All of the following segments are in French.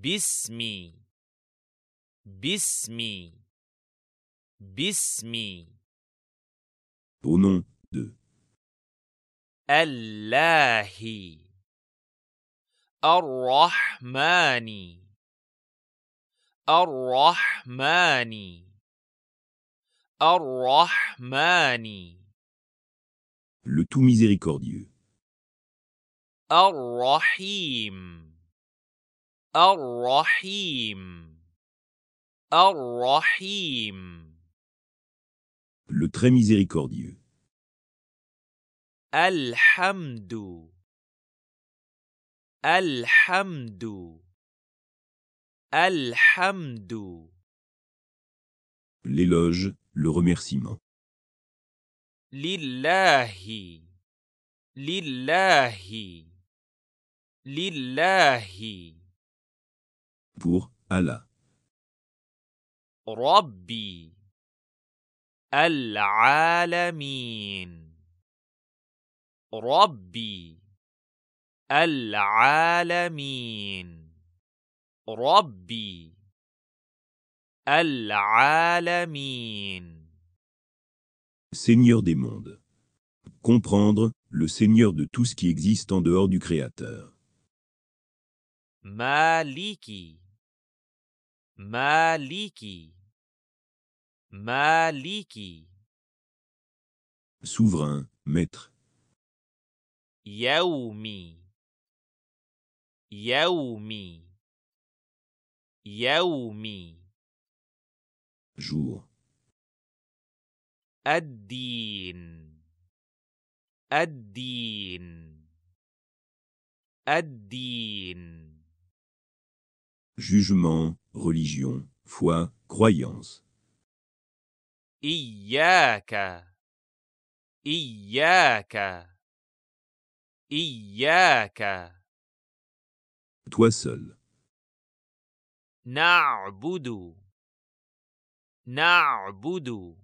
باسمي باسمي باسمي Au nom de. الله الرحمن الرحمن الرحمن Le tout miséricordieux. الرحيم Al-Rahim, Al-Rahim, Le très miséricordieux. Alhamdu. Alhamdu. Alhamdu. L'éloge, le remerciement. Lillahi. Lillahi. Lillahi pour Allah. Rabbi Al-Alamin Rabbi Al-Alamin Rabbi Al-Alamin Seigneur des mondes. Comprendre, le Seigneur de tout ce qui existe en dehors du Créateur. Maliki Maliki. Maliki. Souverain, maître. Yaoumi. Yaoumi. Yaoumi. Jour. Ad-Din. Addin. Jugement, religion, foi, croyance. Iyaka. Iyaka. Iyaka. Toi seul. Na'budu. Na'budu.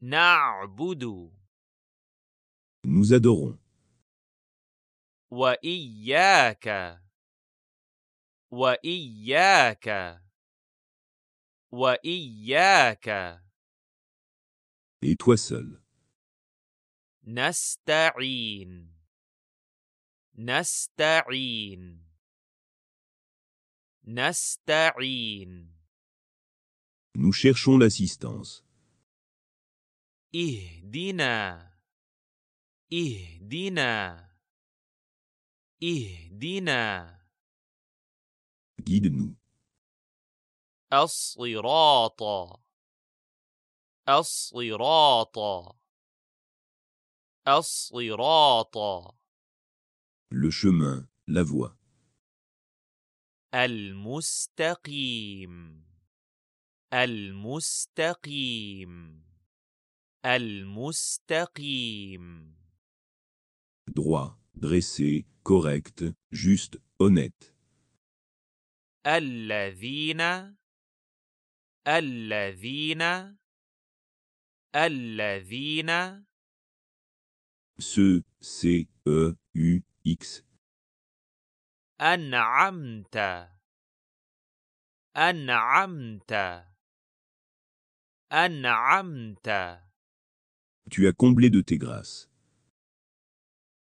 Na'budu. Nous adorons. Wa iyaka وإياك وإياك Et toi seul. نستعين نستعين نستعين Nous cherchons l'assistance. اهدنا اهدنا اهدنا Guide-nous. الصراط الصراط الصراط Le chemin, la voie. المستقيم المستقيم المستقيم Droit, dressé, correct, juste, honnête. الذين الذين الذين Ce, C, E, U, X. أنعمت أنعمت أنعمت Tu as comblé de tes grâces.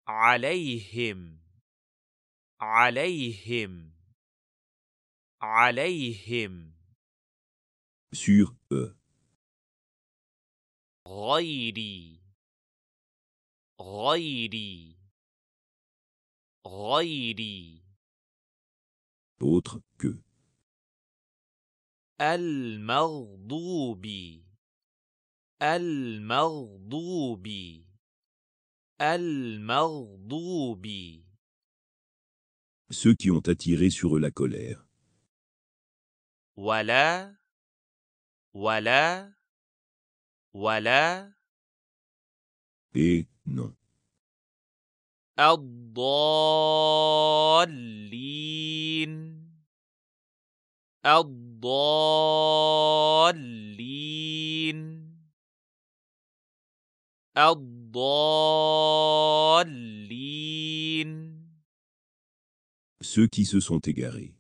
عليهم عليهم عليهم Sur eux. غيري غيري غيري Autre que. المغضوب المغضوب المغضوب Ceux qui ont attiré sur eux la colère. ولا ولا ولا Et non. الضالين الضالين الضالين Ceux qui se sont égarés.